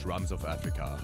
Drums of Africa.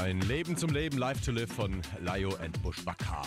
Ein Leben zum Leben, Live to Live von Layo and Bushwaka.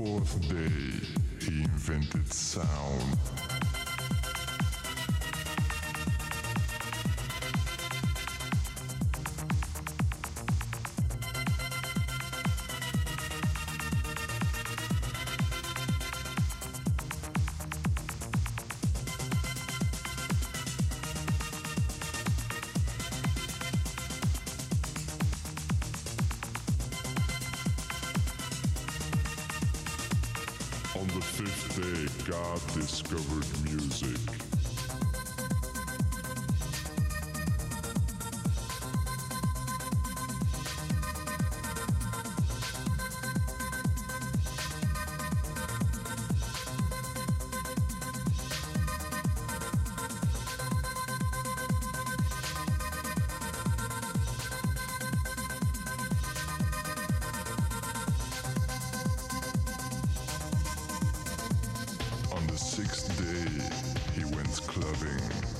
Fourth day, God discovered sixth day, he went clubbing.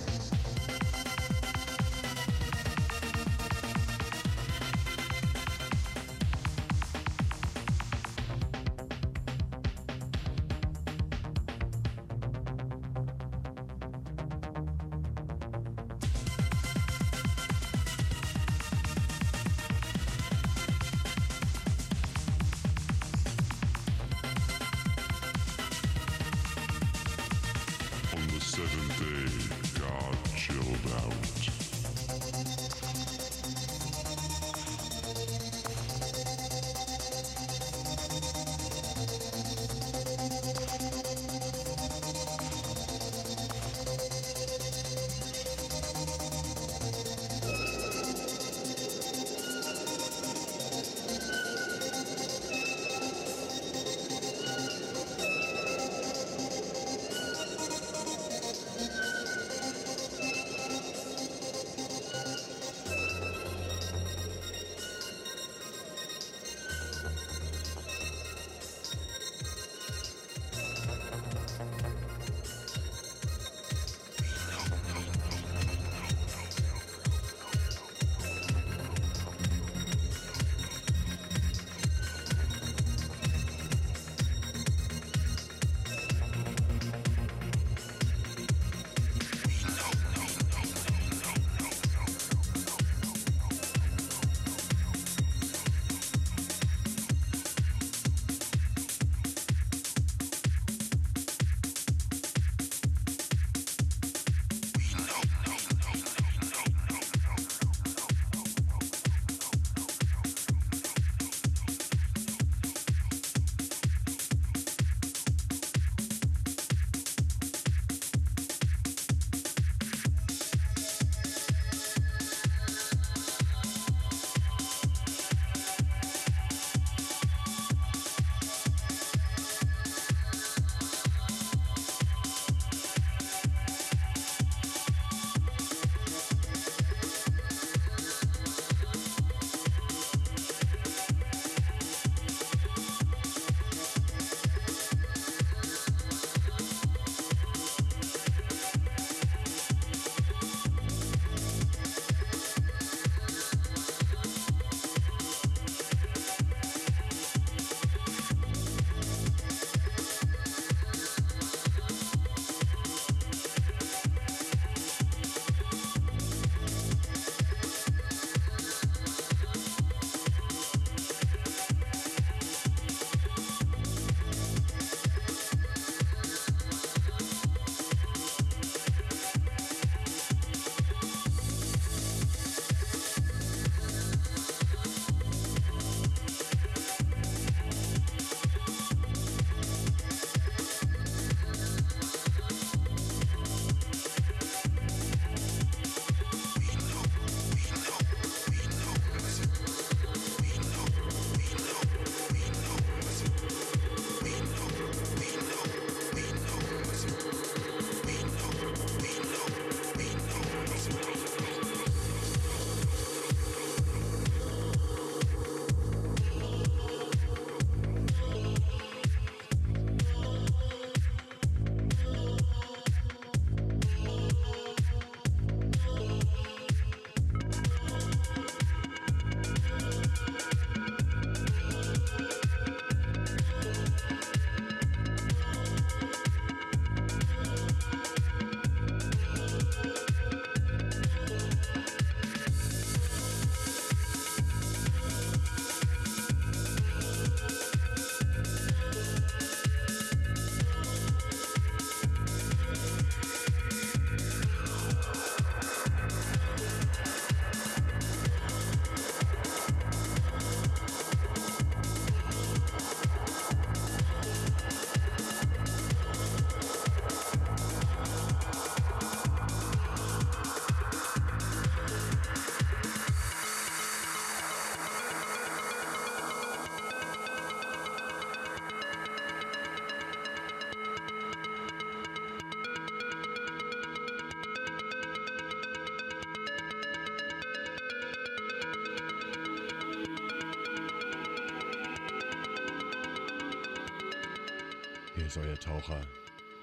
Ist euer Taucher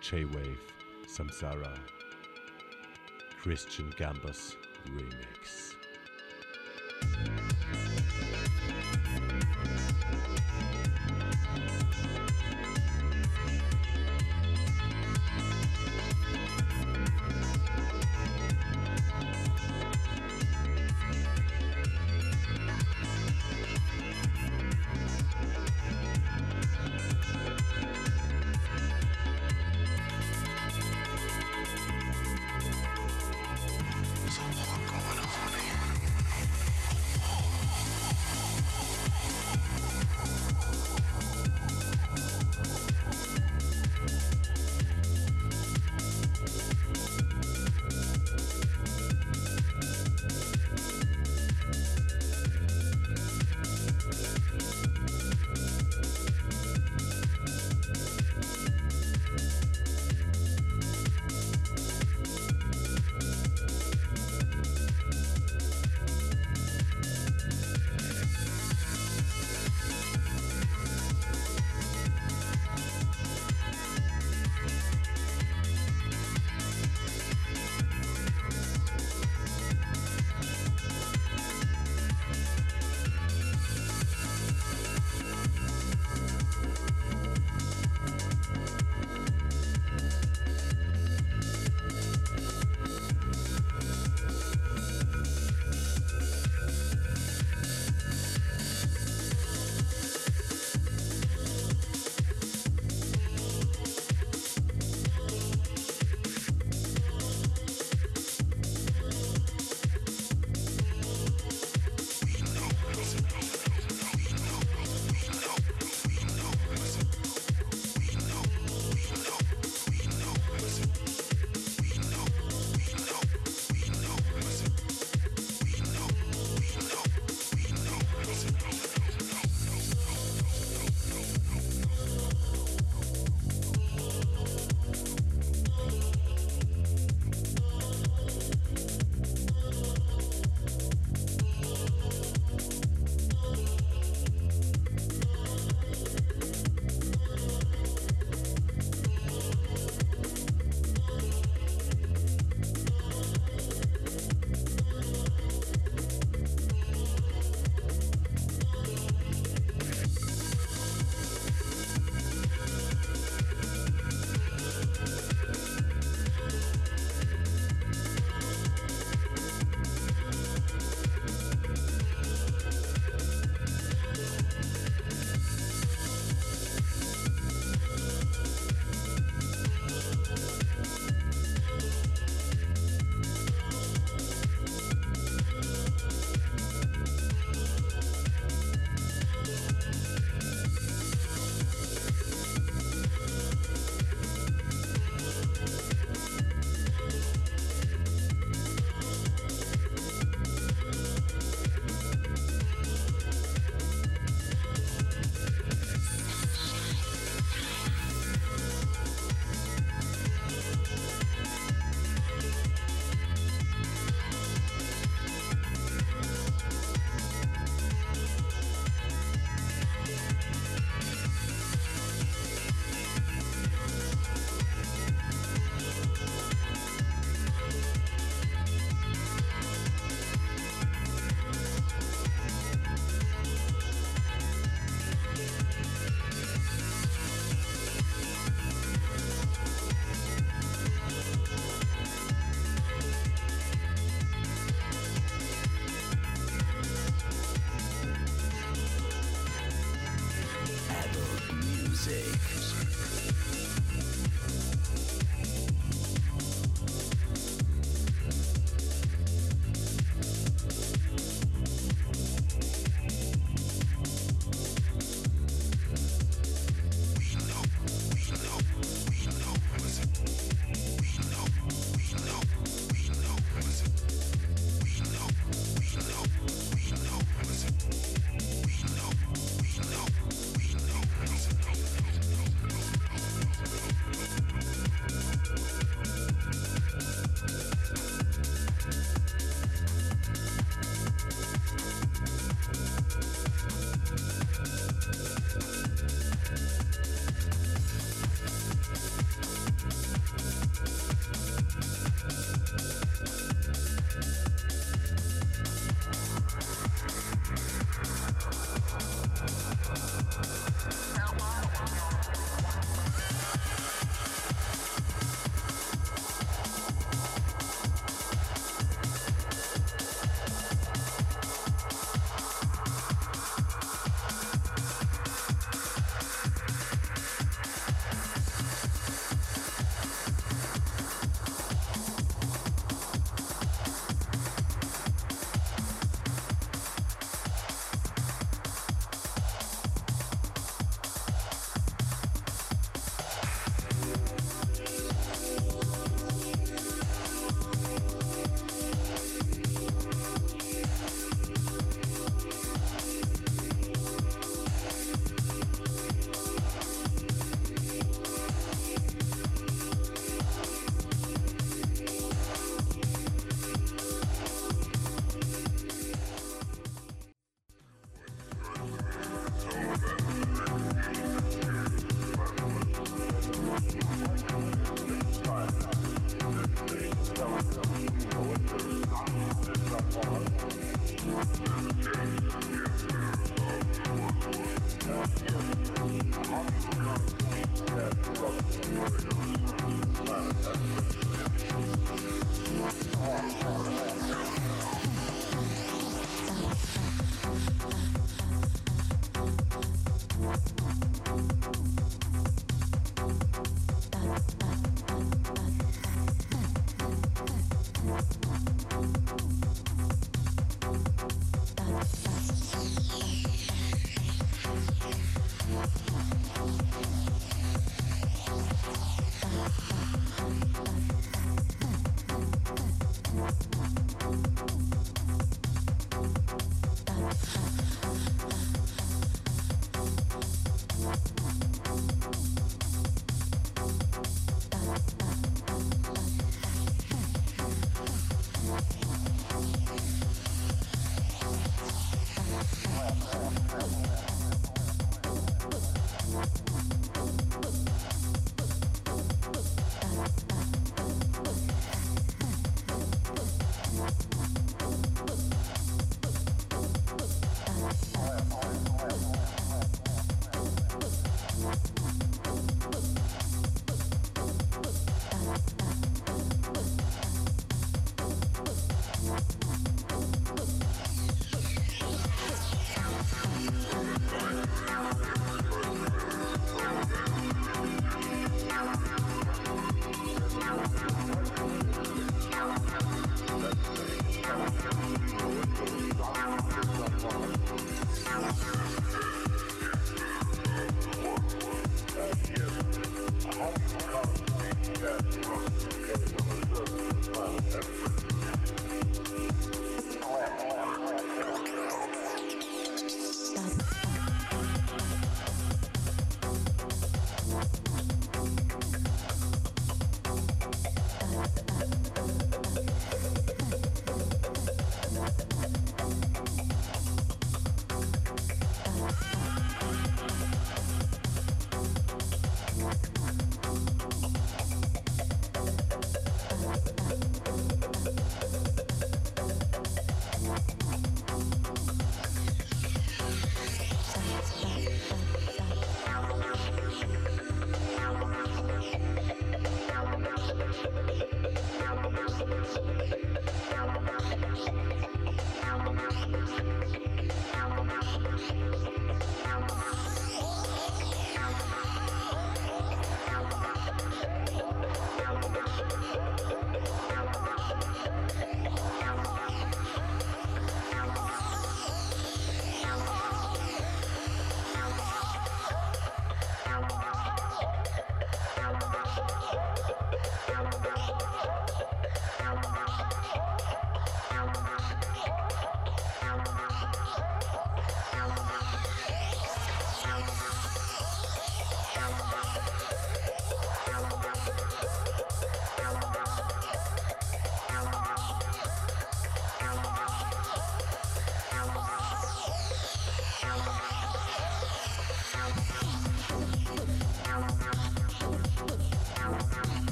J-Wave Samsara Christian Gambus Remix.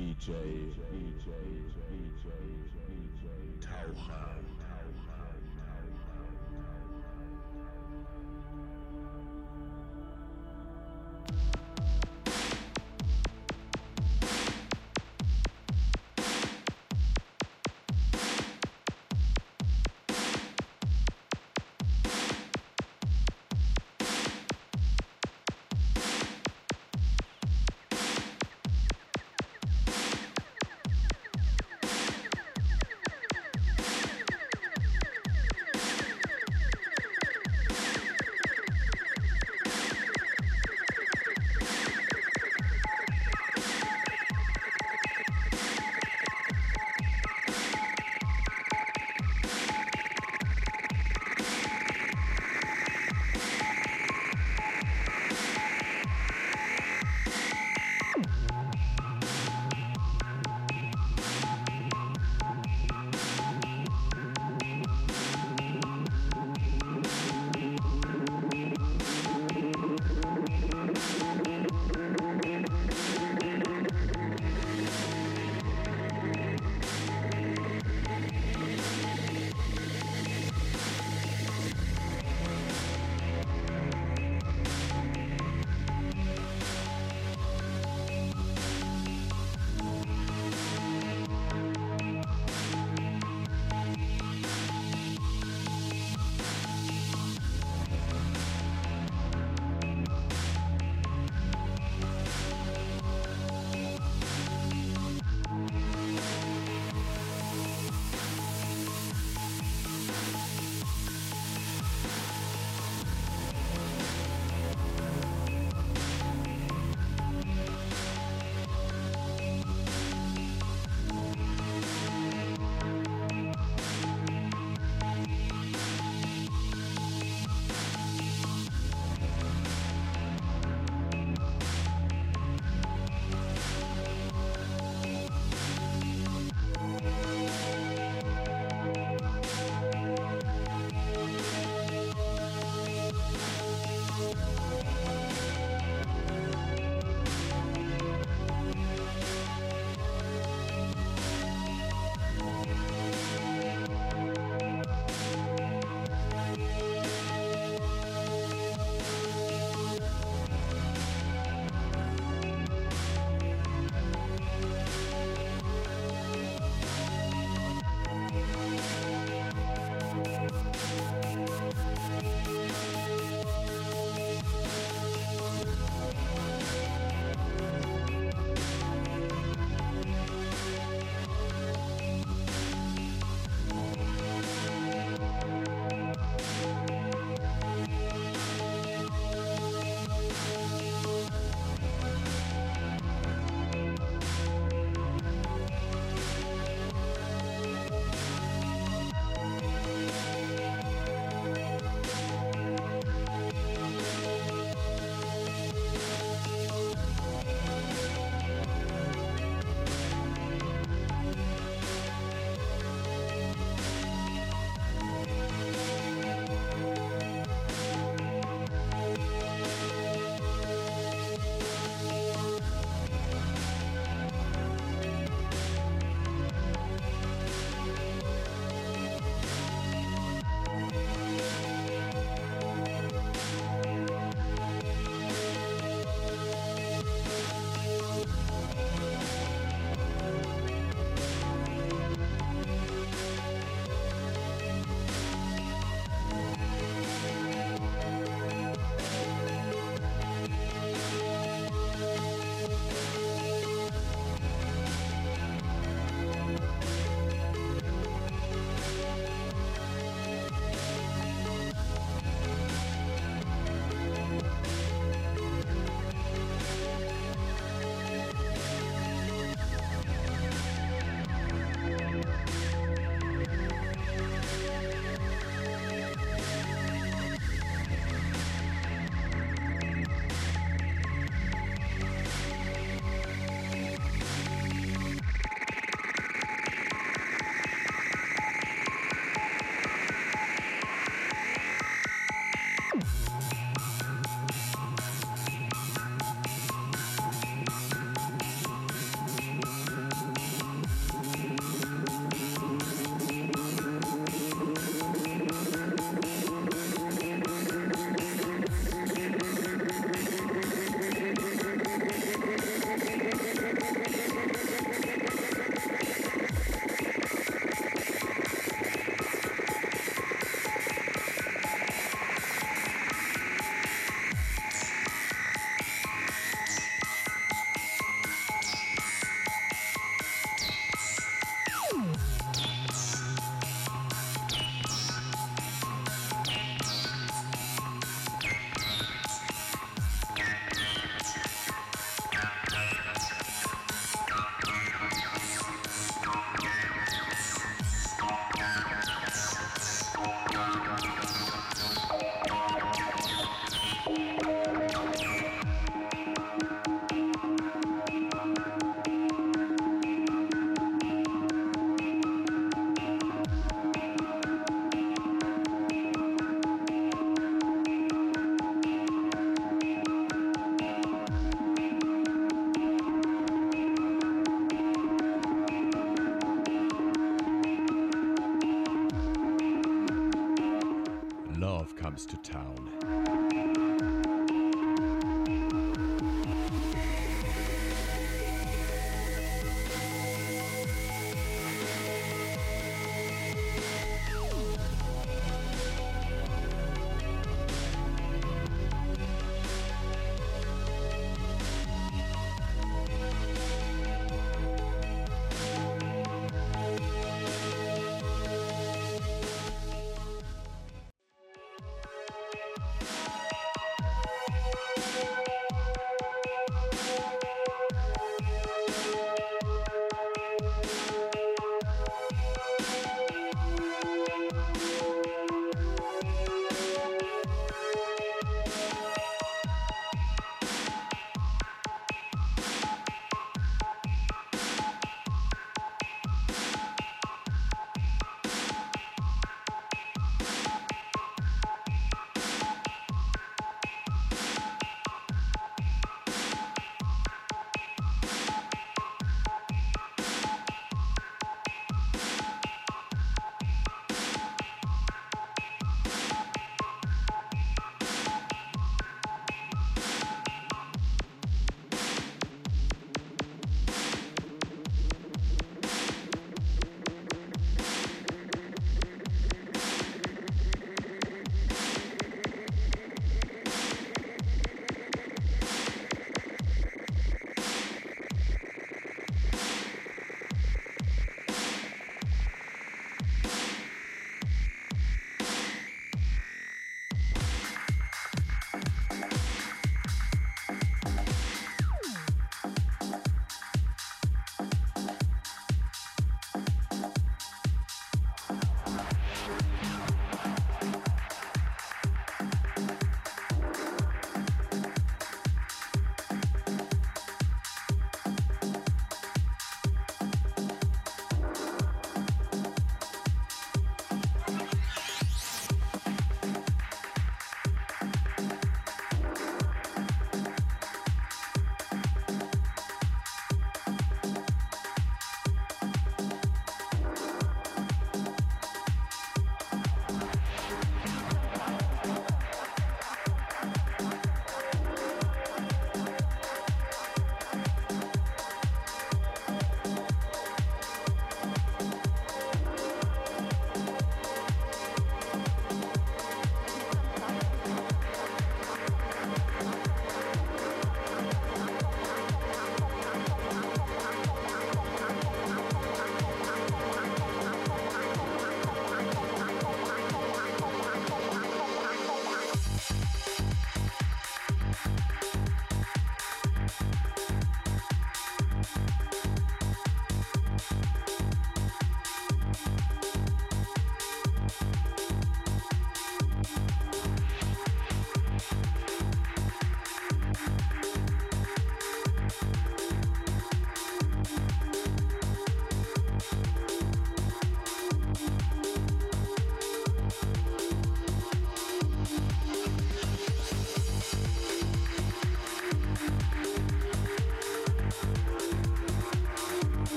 DJ, DJ, DJ, DJ, Taucher, Taucher, comes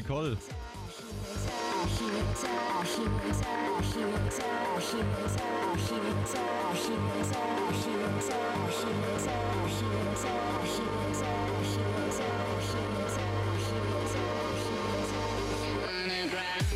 Nicole. Underground.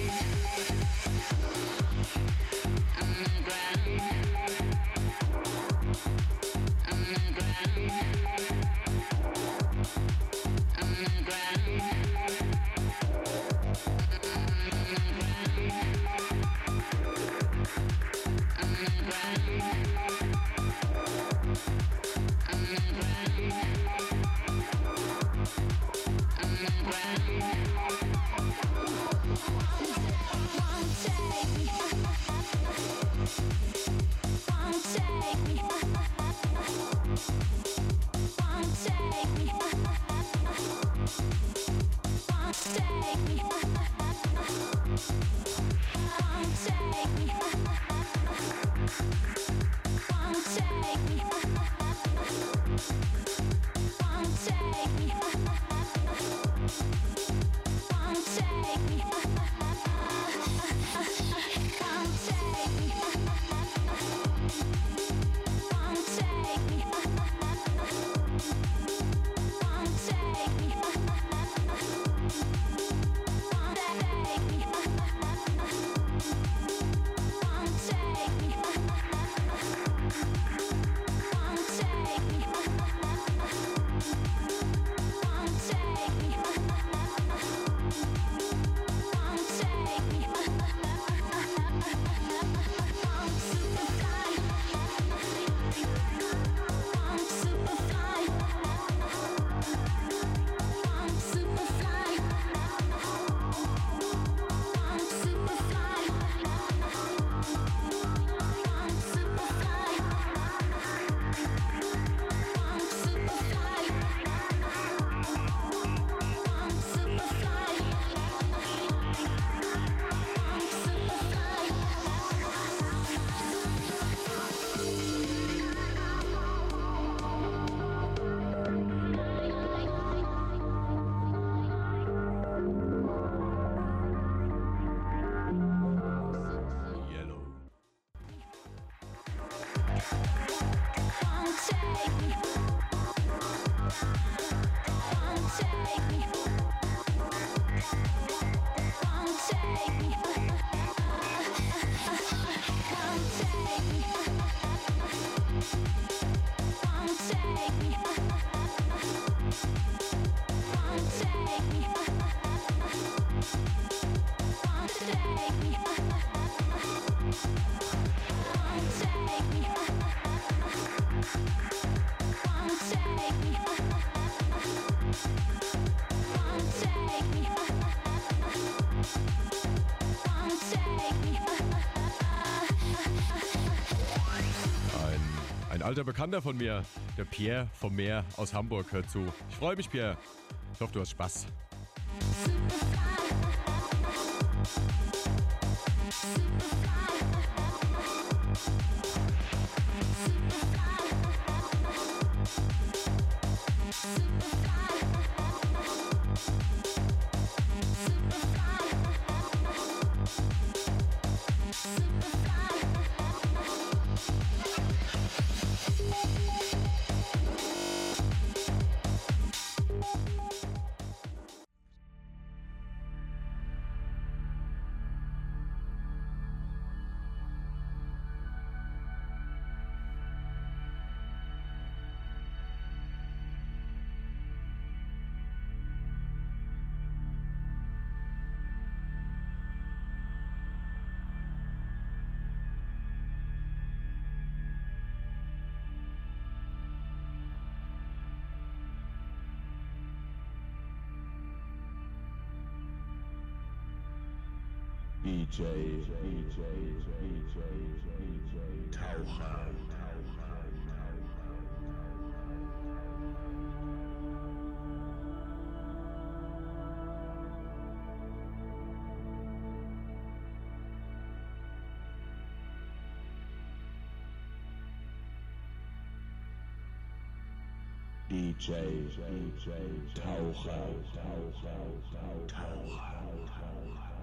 Alter Bekannter von mir, der Pierre vom Meer aus Hamburg, hört zu. Ich freue mich, Pierre. Ich hoffe, du hast Spaß. DJ, Taucher, Taucher, Taucher, Taucher.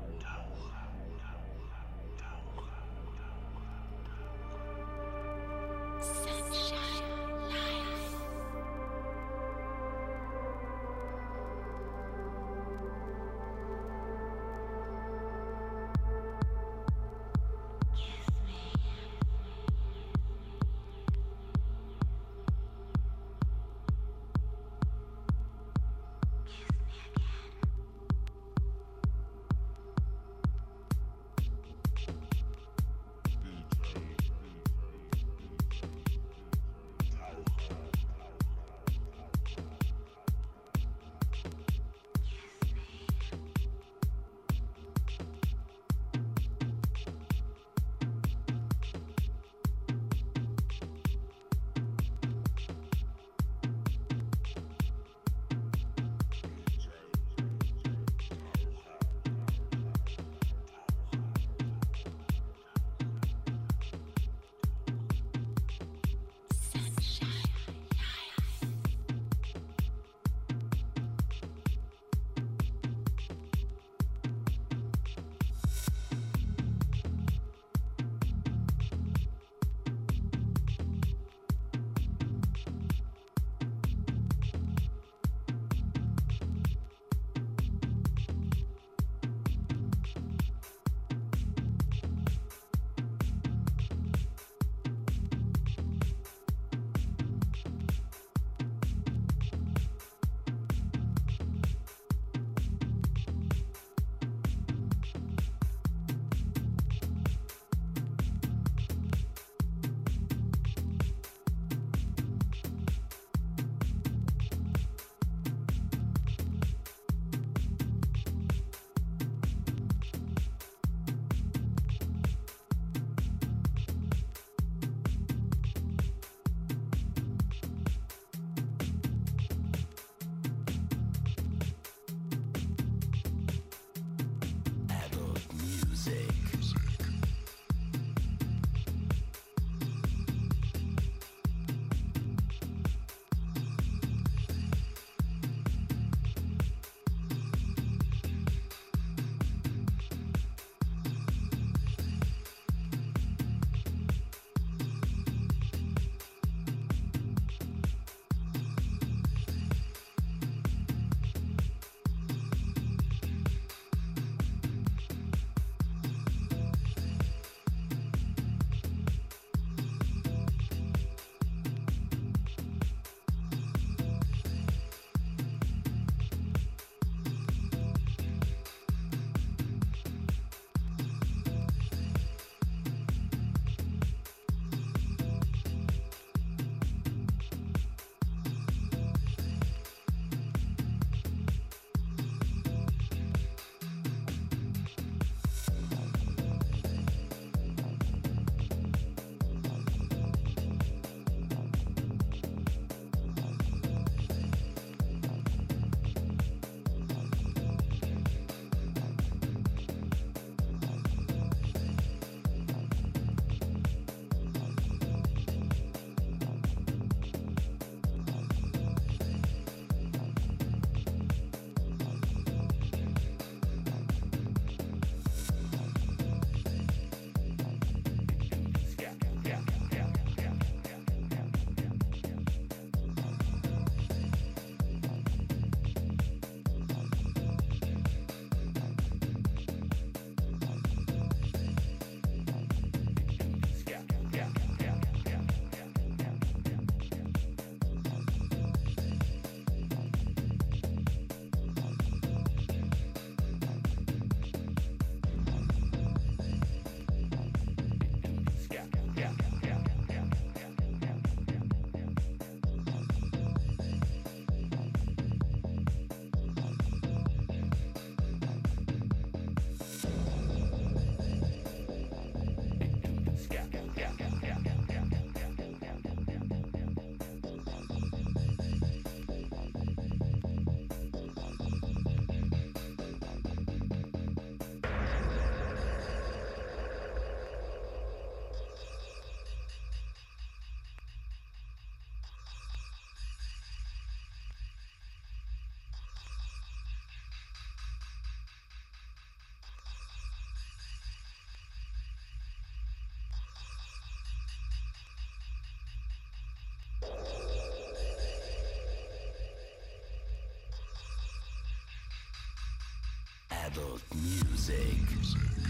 say. Adult Music.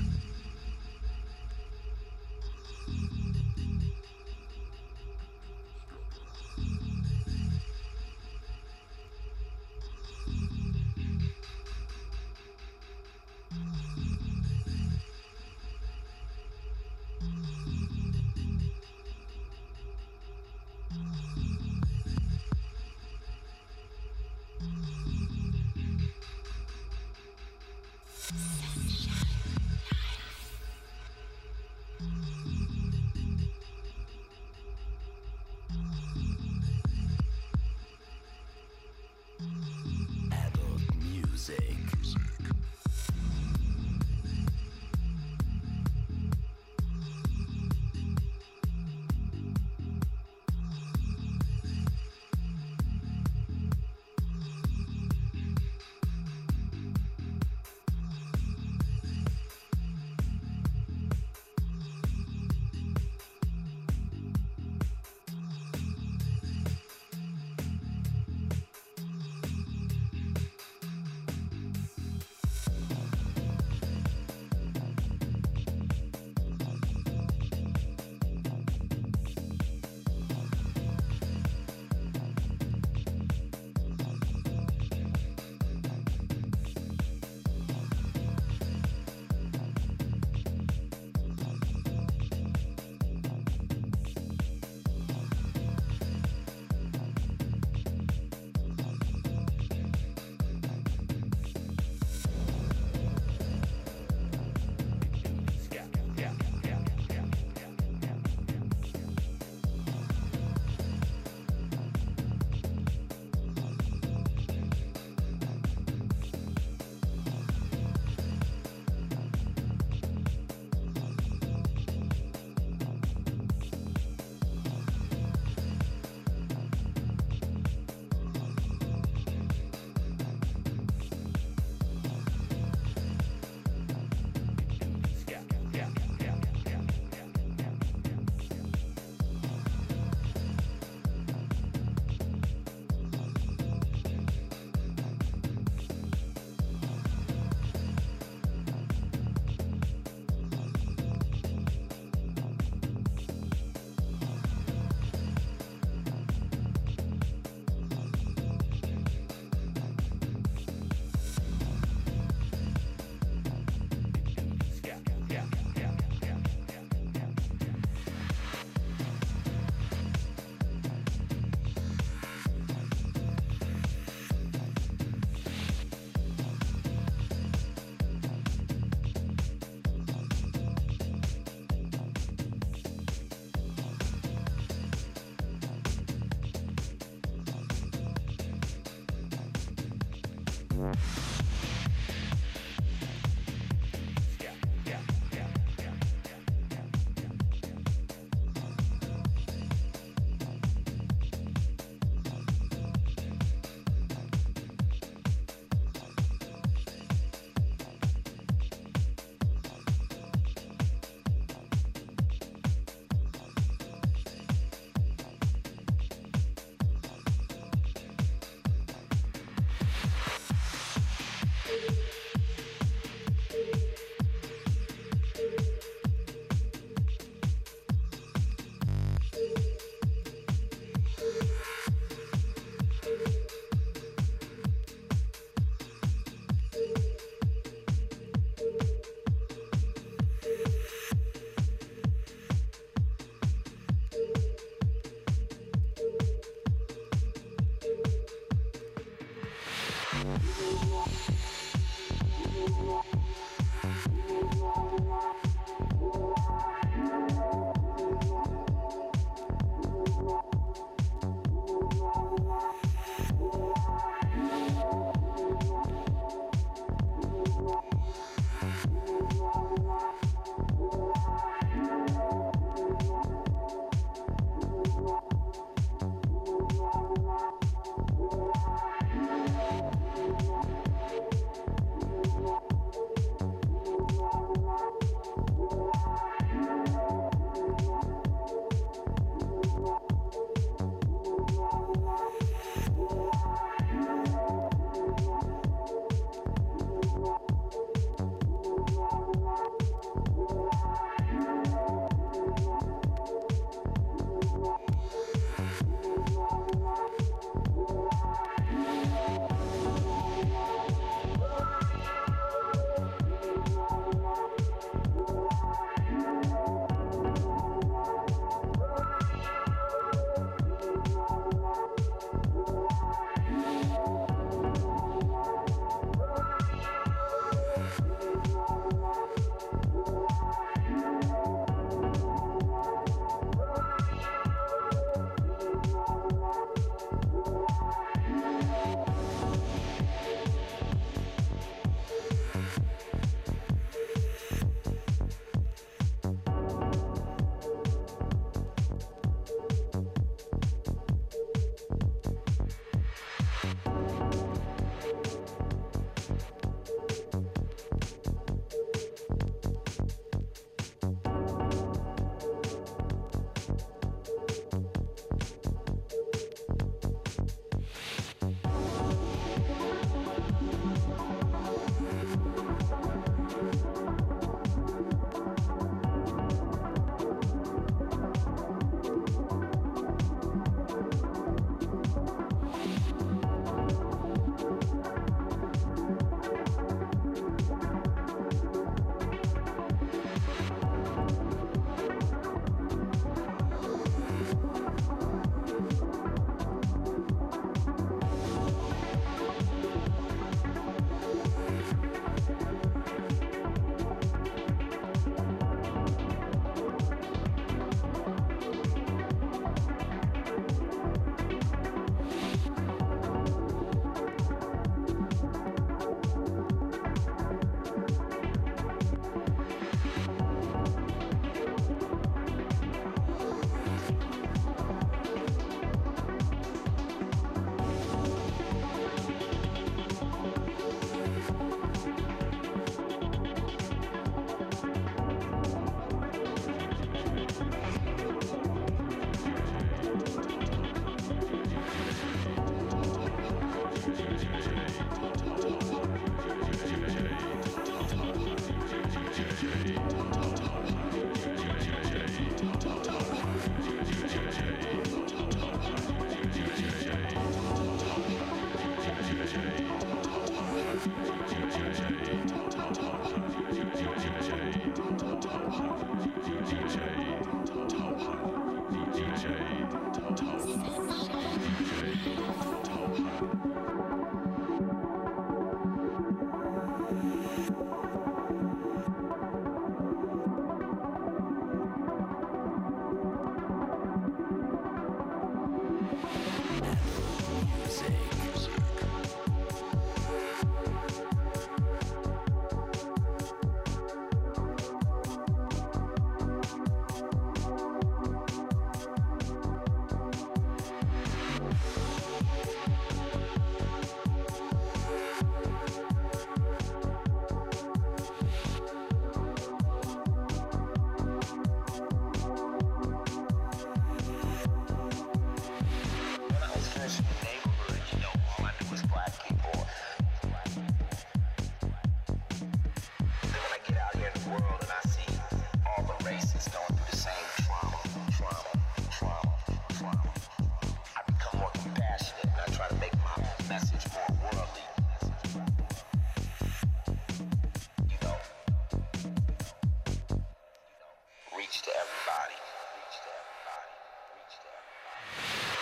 Reach to everybody. Reach to everybody. Reach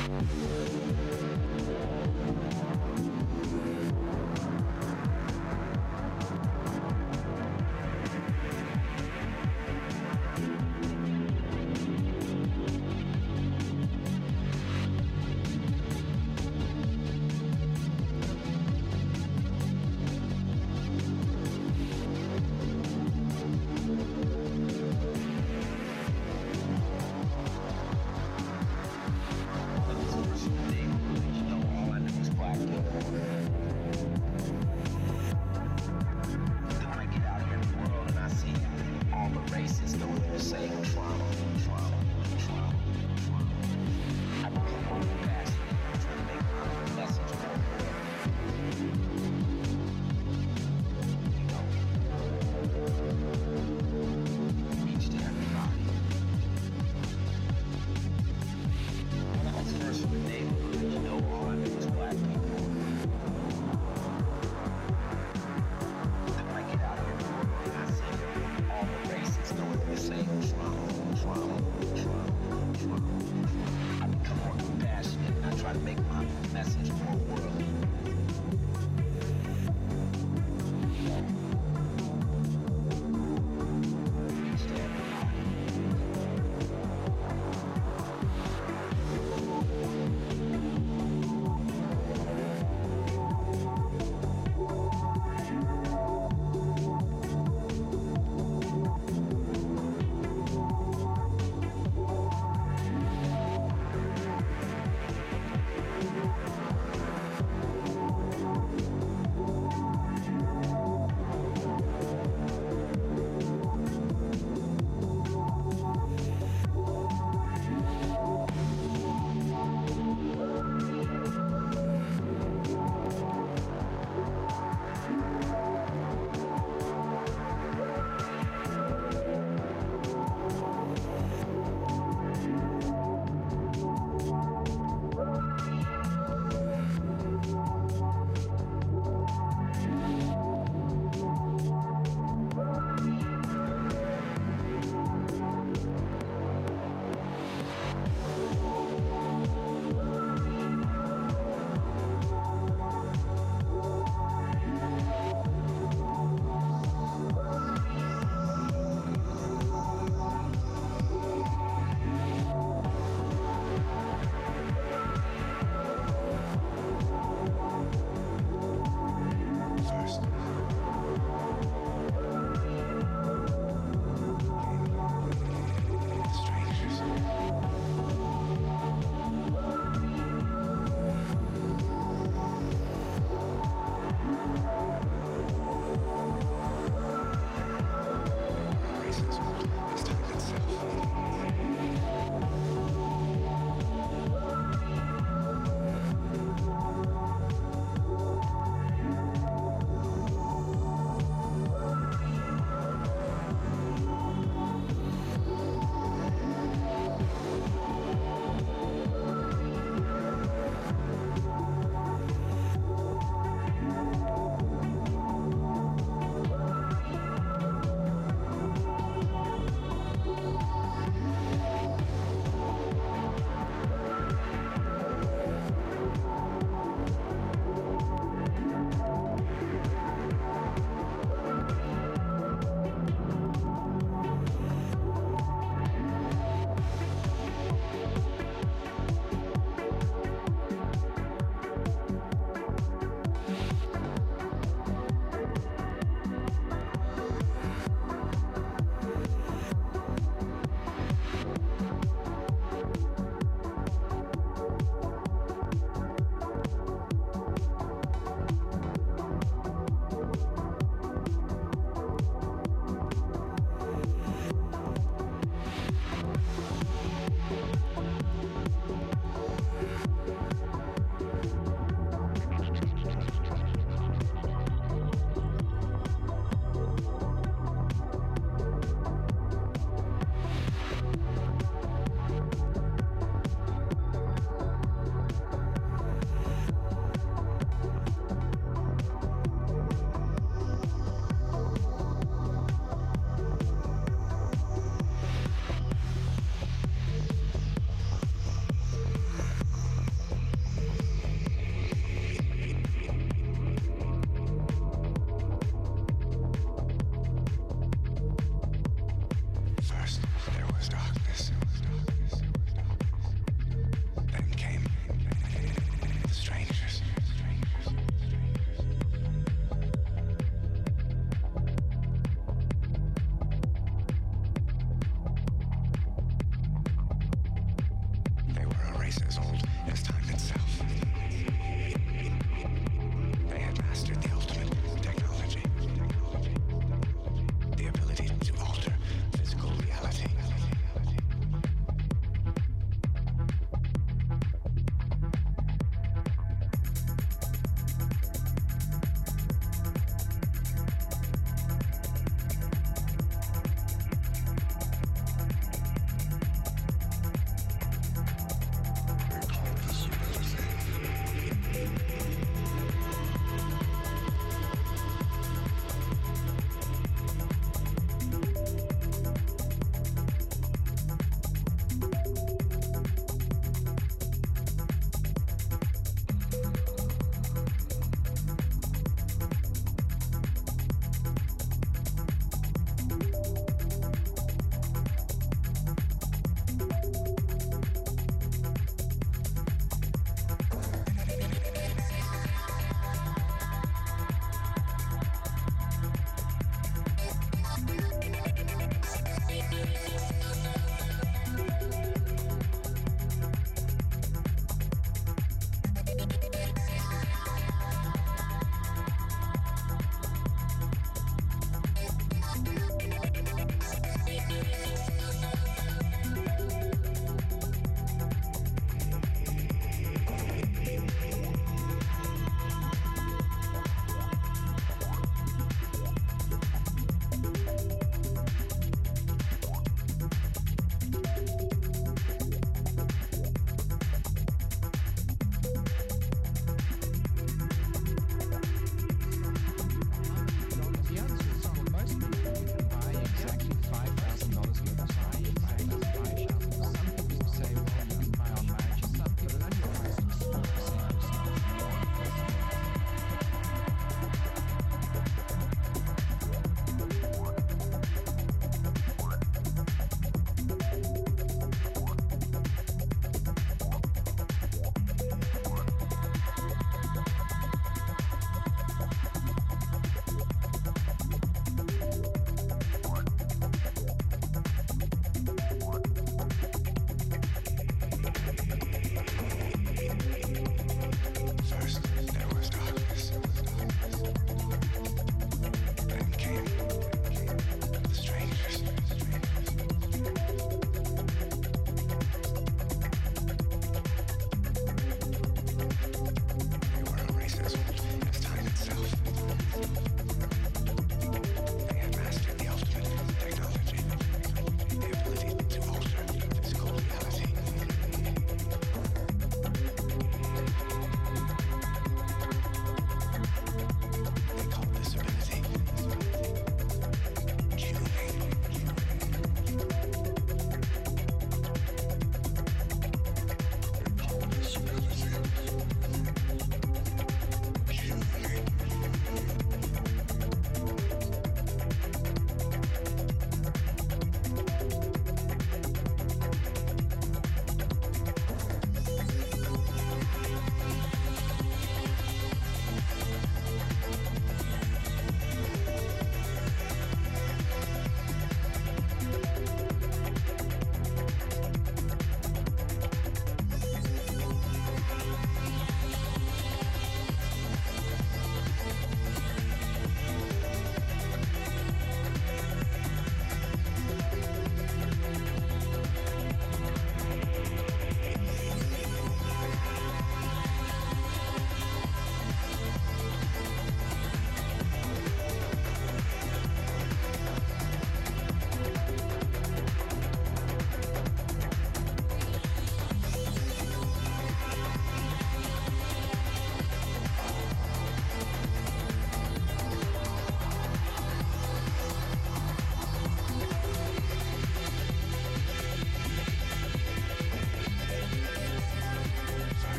to everybody.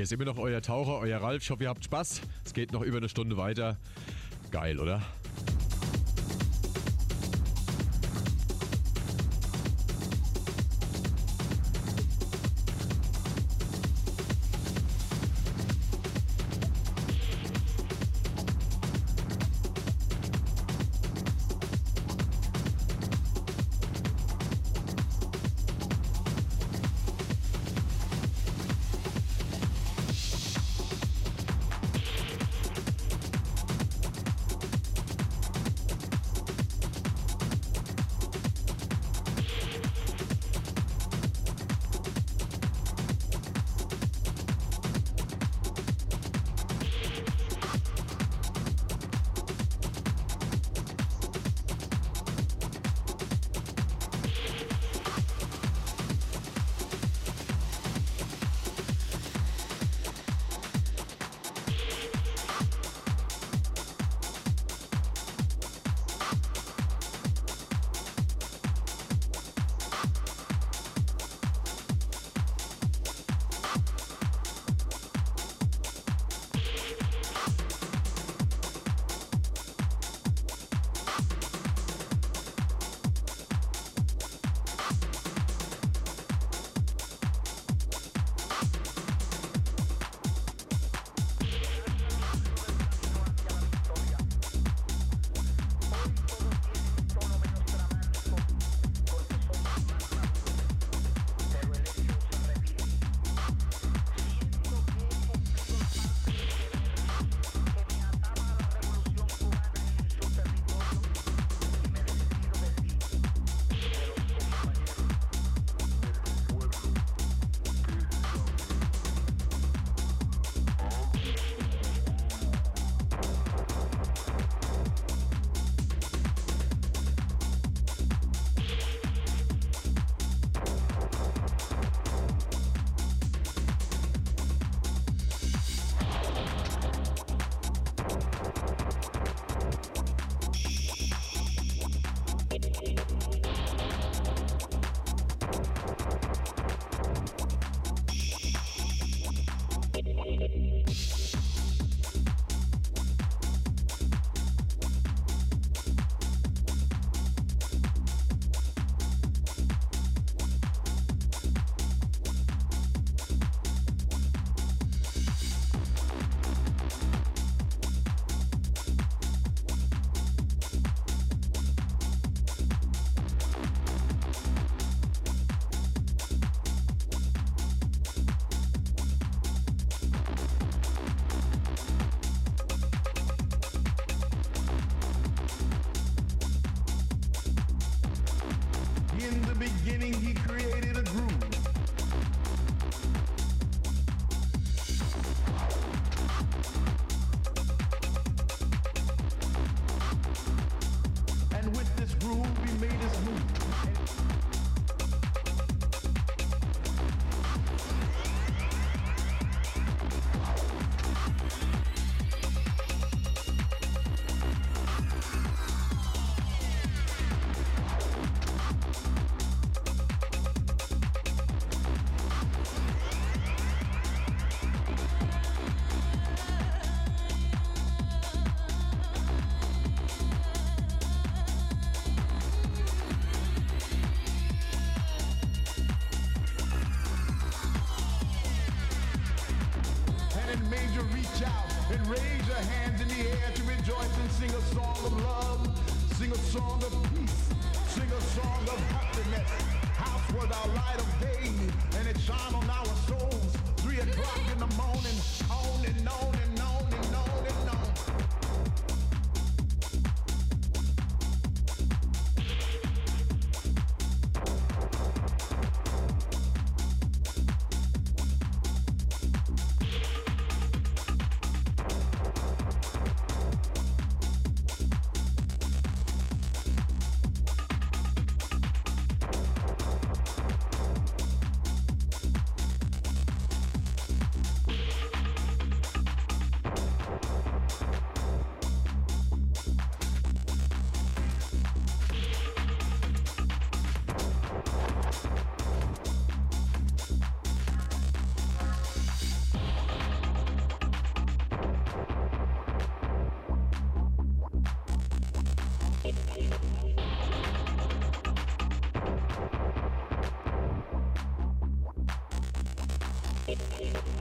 Hier ist immer noch euer Taucher, euer Ralf. Ich hoffe, ihr habt Spaß. Es geht noch über eine Stunde weiter. Geil, oder? Beginning, he and raise your hands in the air to rejoice and sing a song of love, sing a song of peace, sing a song of happiness. House was our light of day, and it shone on our souls. Three o'clock in the morning, Thank you.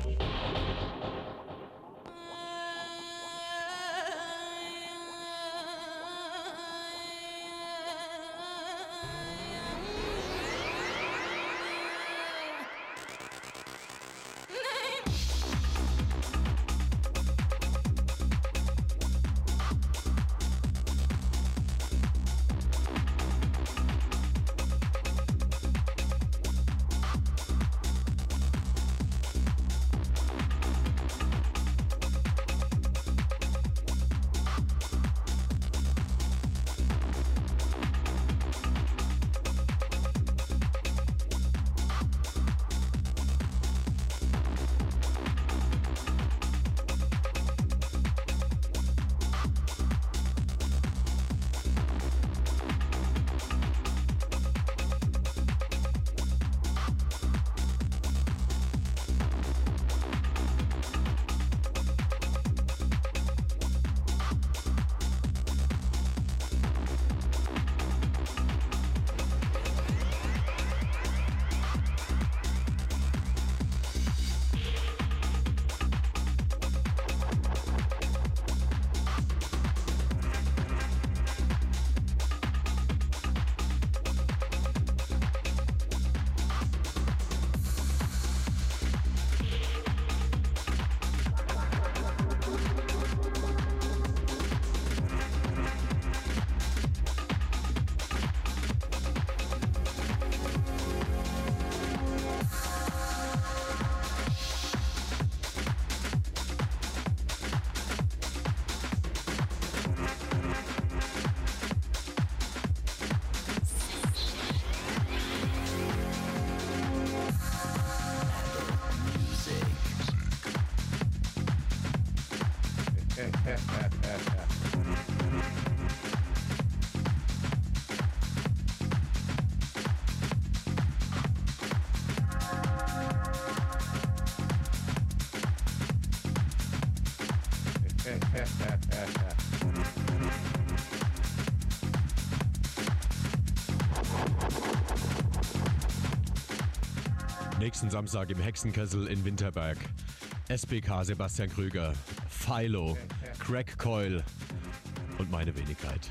Nächsten Samstag im Hexenkessel in Winterberg. SBK Sebastian Krüger, Philo, Crack Coil und meine Wenigkeit.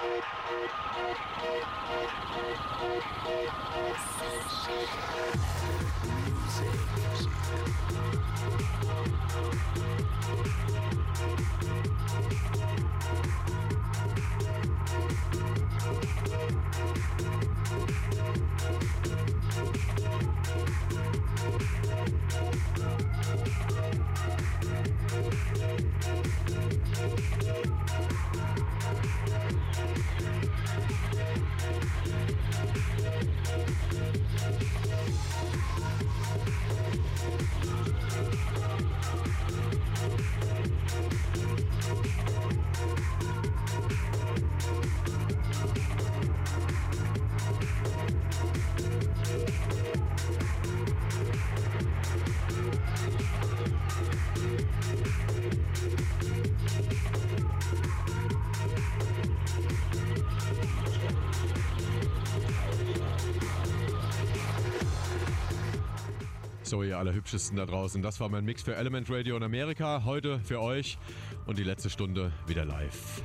Thank you. So, ihr Allerhübschesten da draußen. Das war mein Mix für Element Radio in Amerika. Heute für euch und die letzte Stunde wieder live.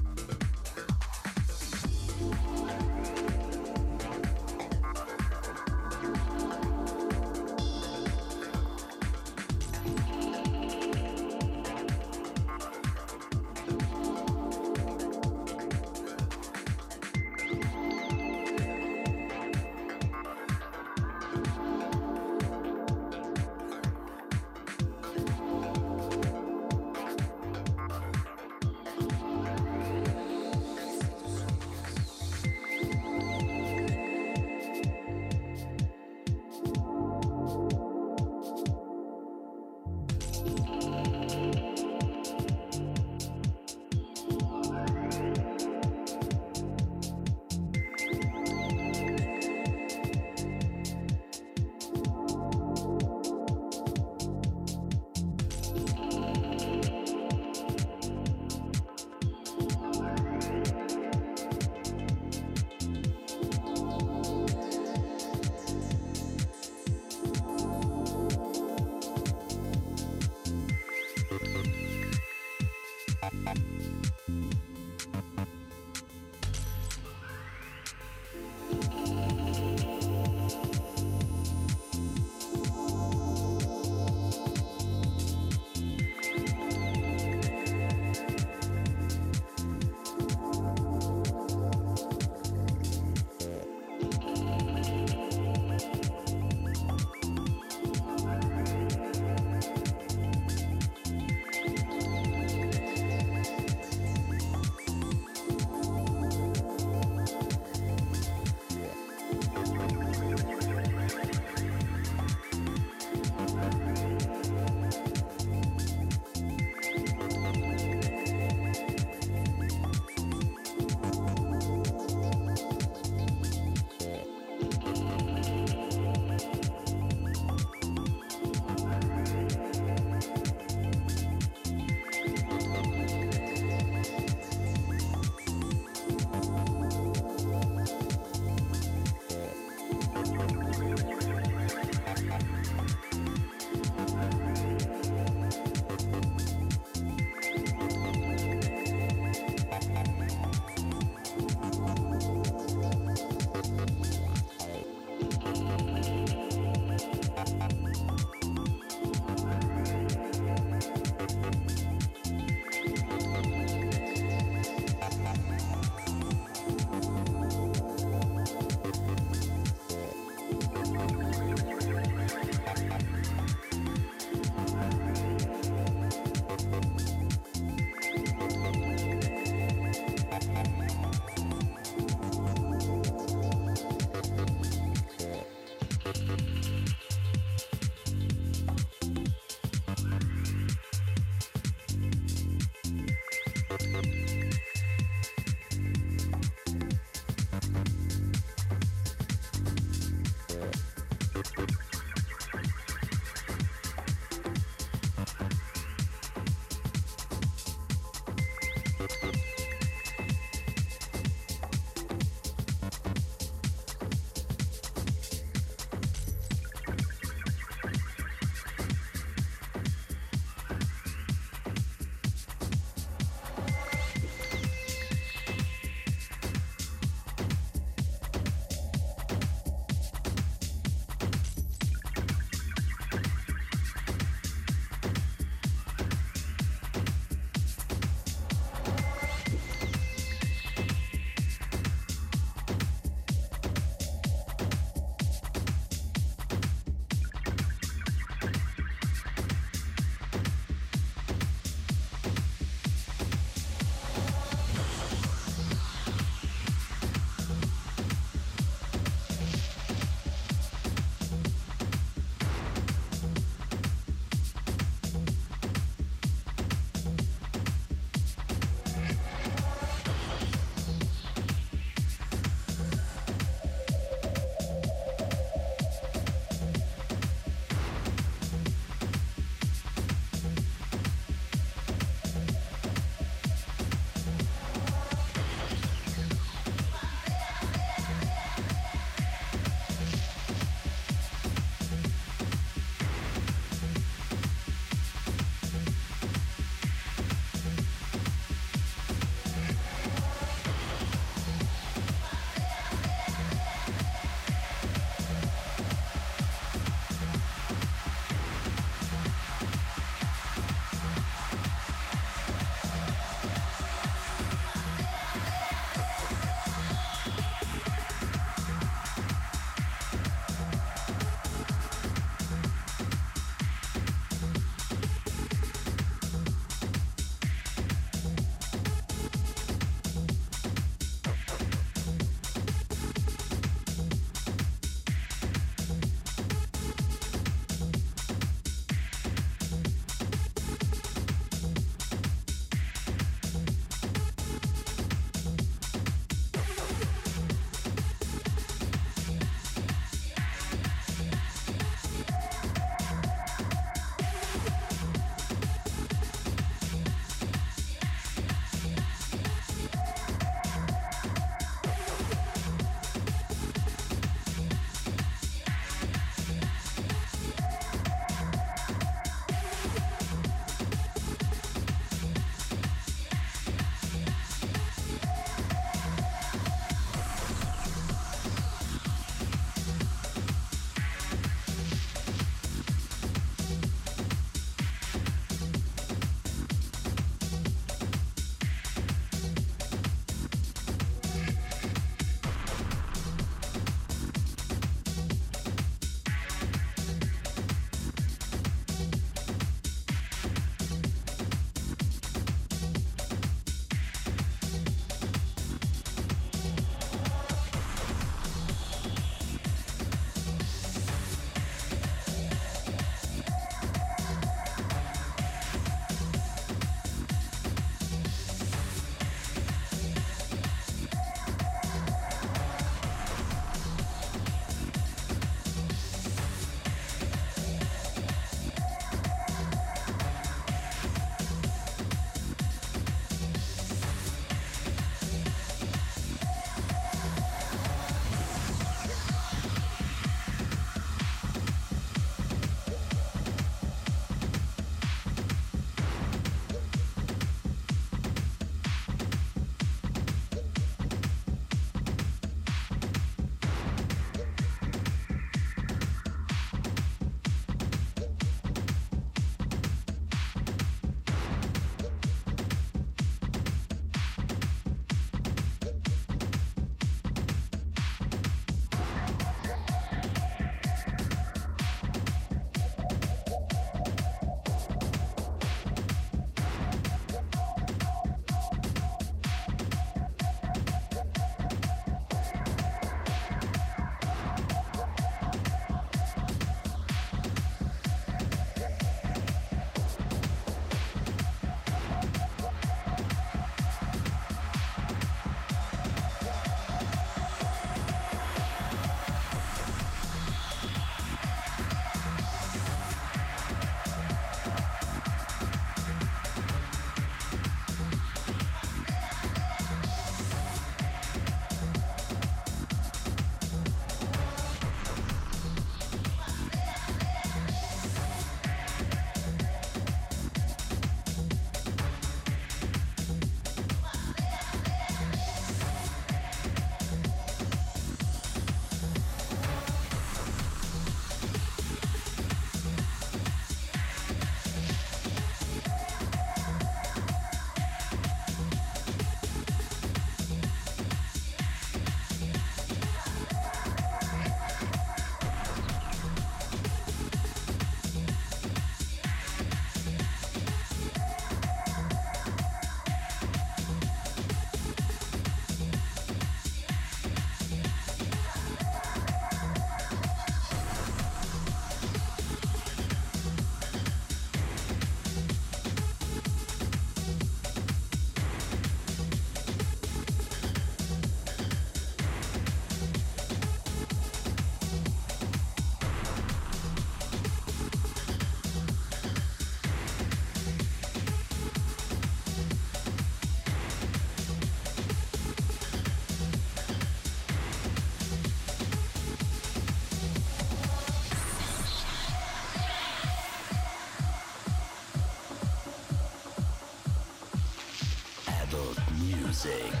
Music.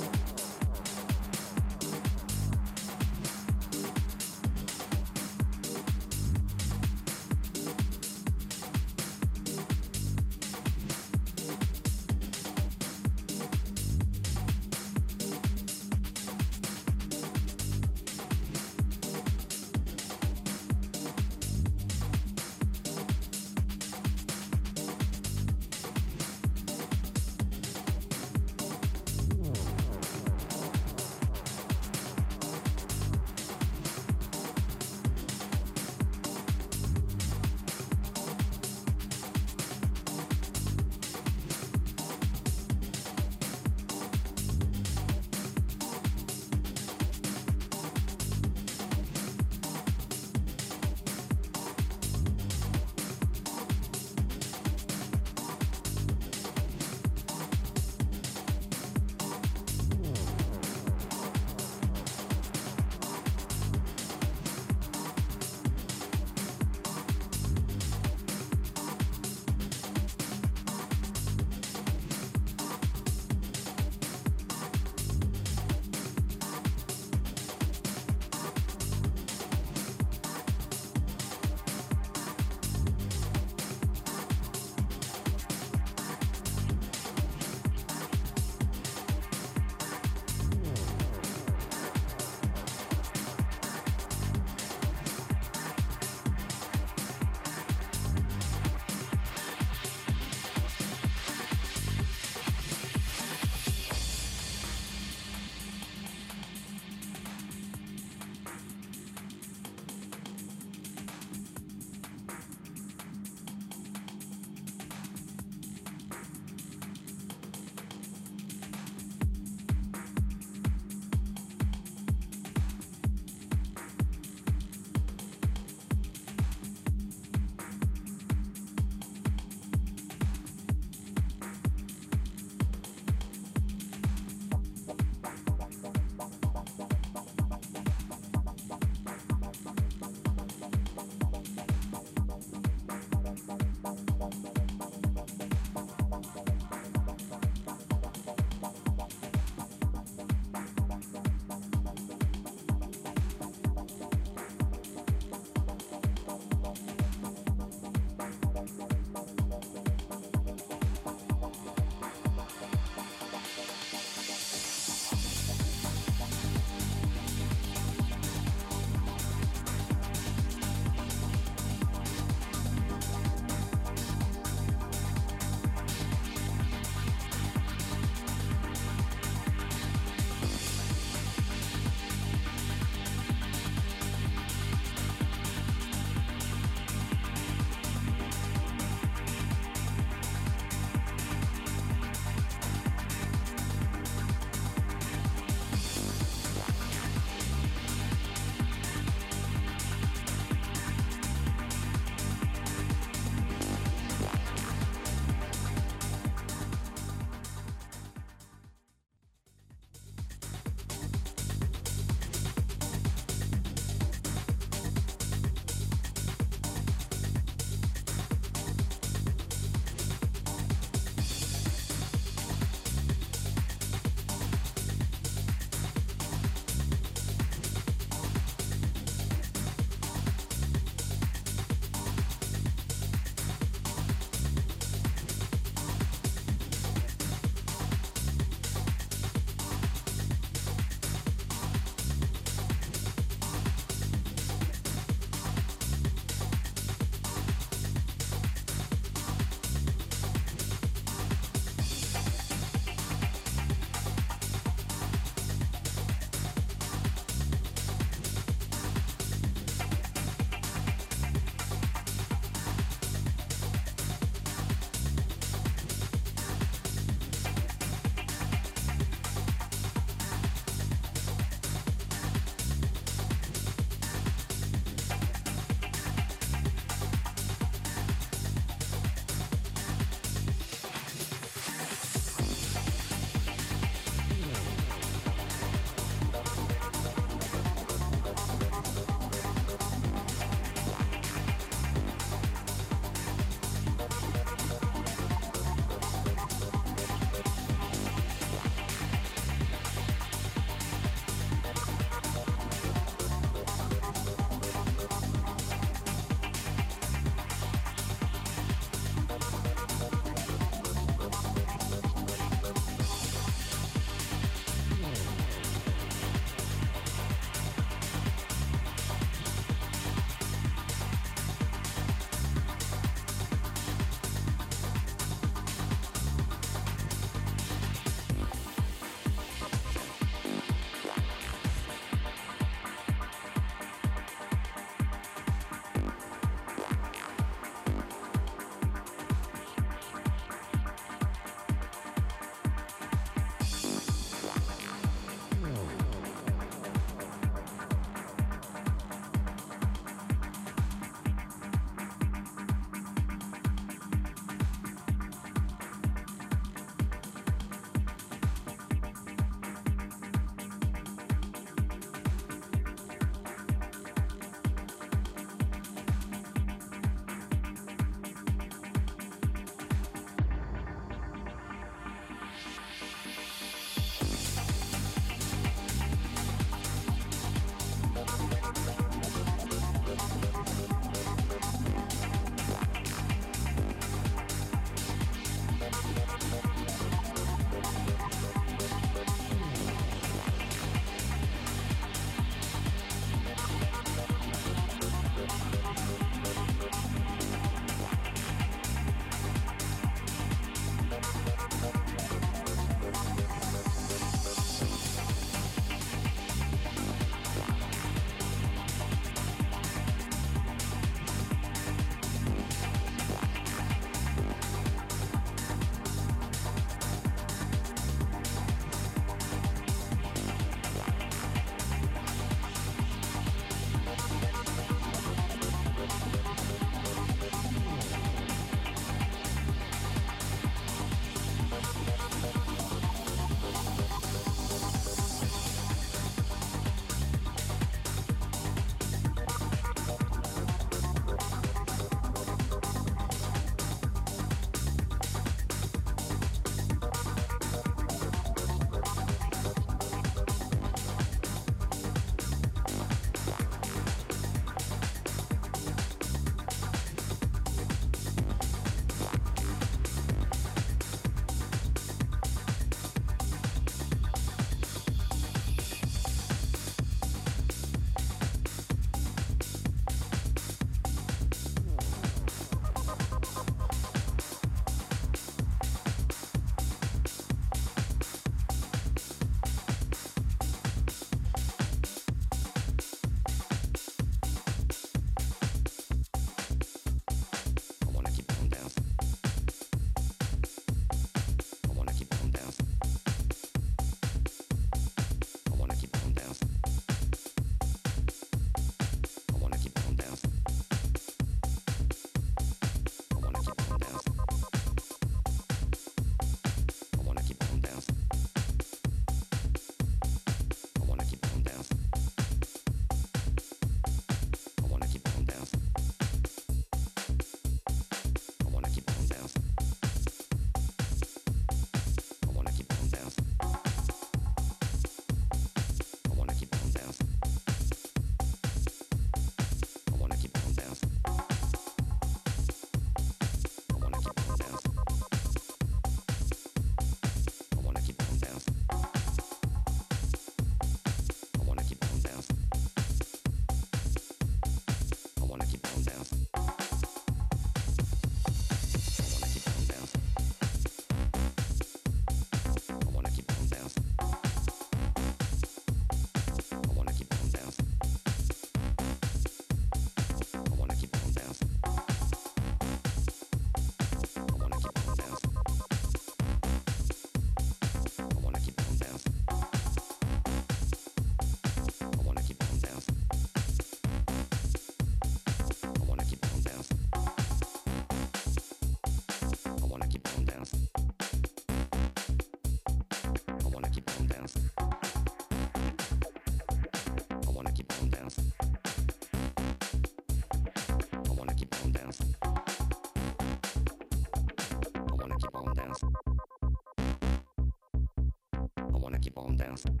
keep on dancing.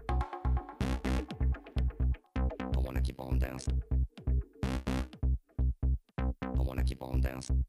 I wanna keep on dancing. I wanna keep on dancing.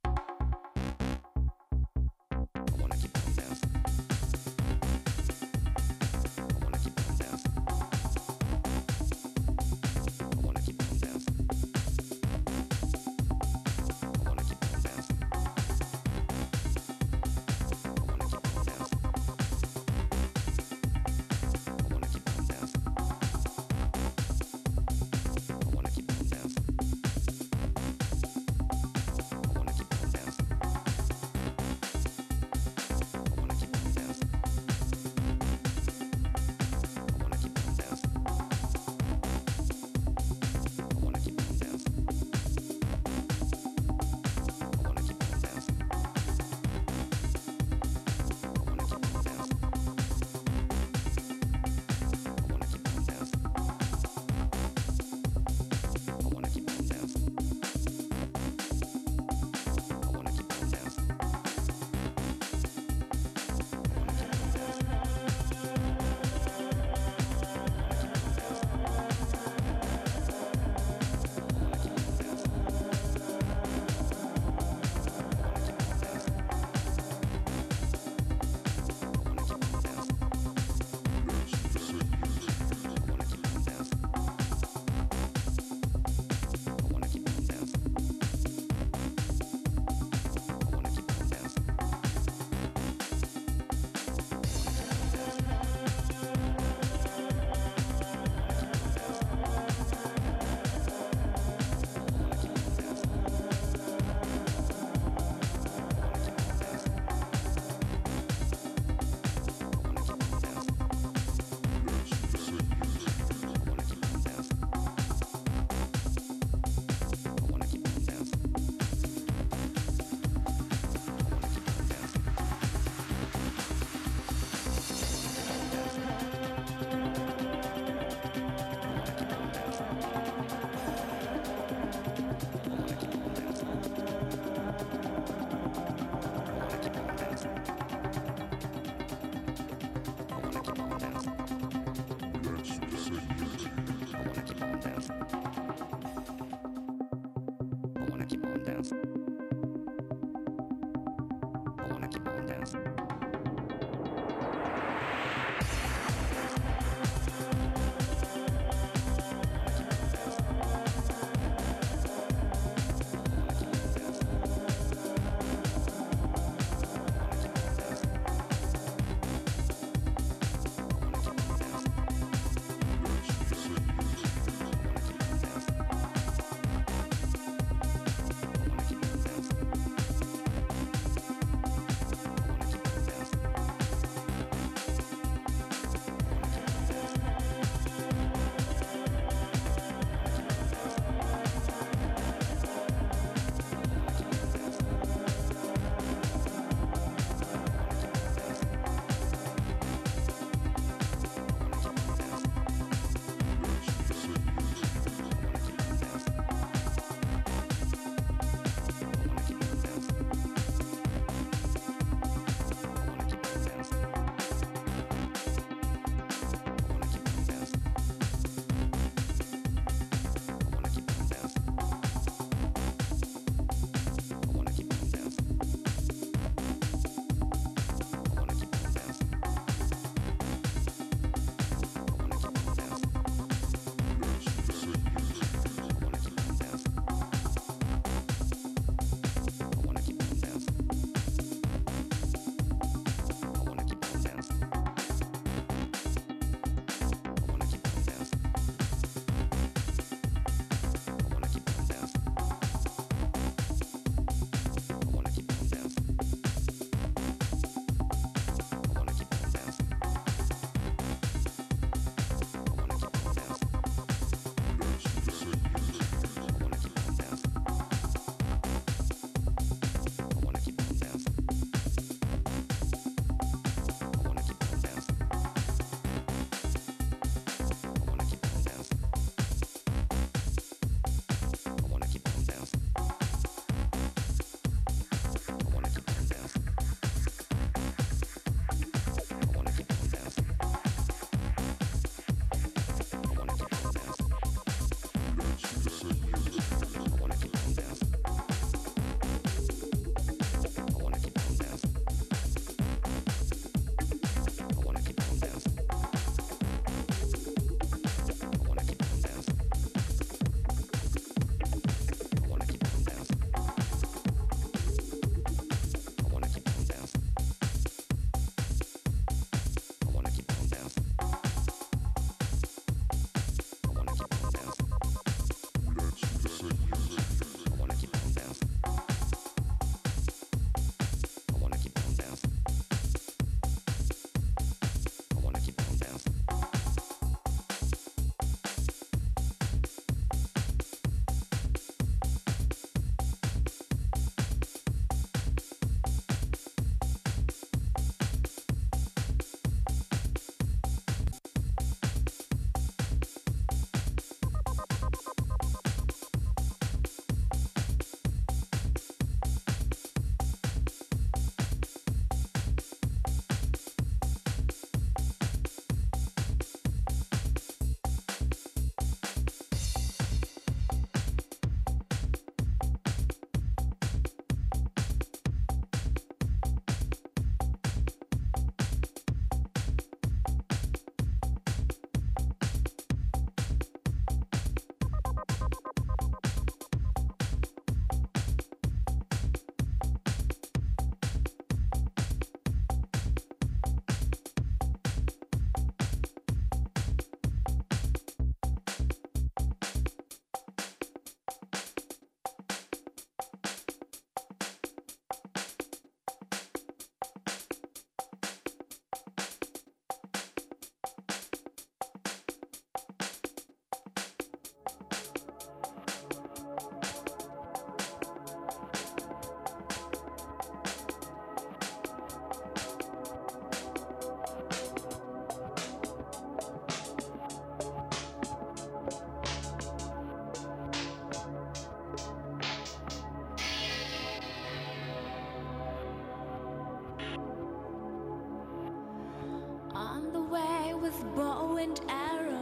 with bow and arrow.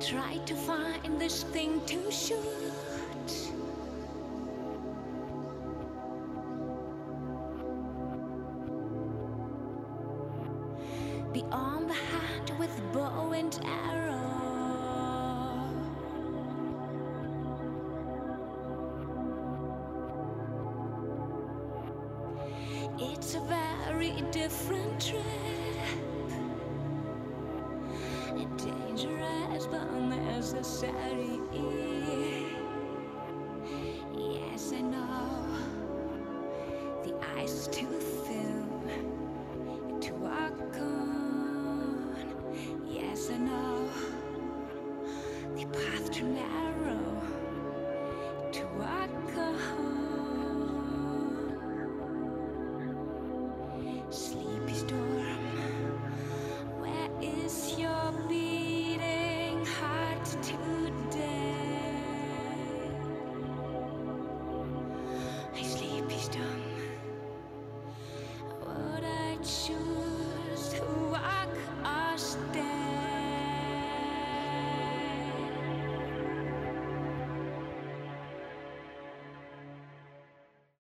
Try to find this thing to shoot.